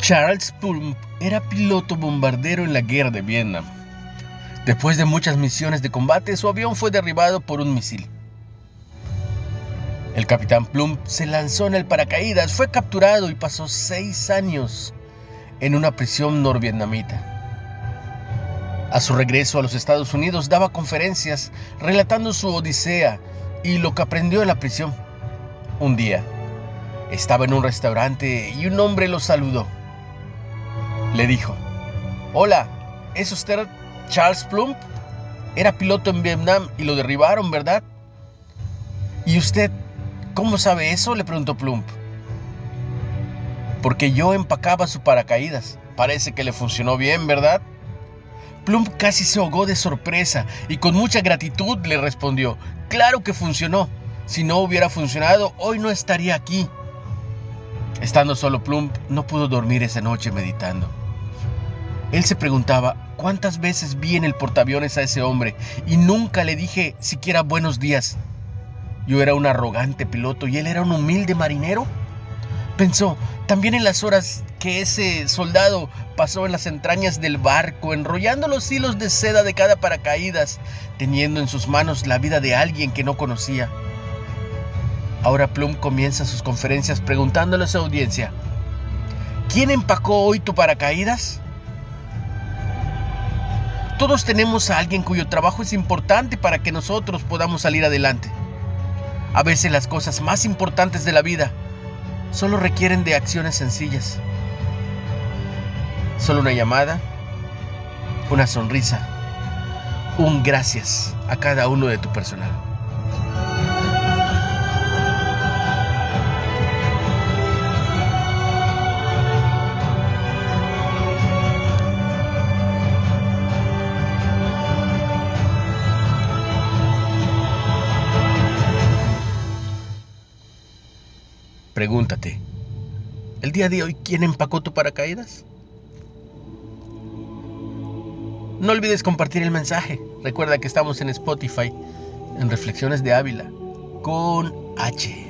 Charles Plumb era piloto bombardero en la guerra de Vietnam. Después de muchas misiones de combate, su avión fue derribado por un misil. El capitán Plumb se lanzó en el paracaídas, fue capturado y pasó seis años en una prisión norvietnamita. A su regreso a los Estados Unidos daba conferencias relatando su odisea y lo que aprendió en la prisión. Un día, estaba en un restaurante y un hombre lo saludó. Le dijo, Hola, ¿es usted Charles Plump? Era piloto en Vietnam y lo derribaron, ¿verdad? ¿Y usted cómo sabe eso? le preguntó Plump. Porque yo empacaba su paracaídas. Parece que le funcionó bien, ¿verdad? Plump casi se ahogó de sorpresa y con mucha gratitud le respondió, claro que funcionó. Si no hubiera funcionado, hoy no estaría aquí. Estando solo Plump, no pudo dormir esa noche meditando. Él se preguntaba cuántas veces vi en el portaaviones a ese hombre y nunca le dije siquiera buenos días. Yo era un arrogante piloto y él era un humilde marinero. Pensó también en las horas que ese soldado pasó en las entrañas del barco, enrollando los hilos de seda de cada paracaídas, teniendo en sus manos la vida de alguien que no conocía. Ahora Plum comienza sus conferencias preguntándole a su audiencia, ¿quién empacó hoy tu paracaídas? Todos tenemos a alguien cuyo trabajo es importante para que nosotros podamos salir adelante. A veces las cosas más importantes de la vida solo requieren de acciones sencillas. Solo una llamada, una sonrisa, un gracias a cada uno de tu personal. Pregúntate, ¿el día de hoy quién empacó tu paracaídas? No olvides compartir el mensaje. Recuerda que estamos en Spotify, en Reflexiones de Ávila, con H.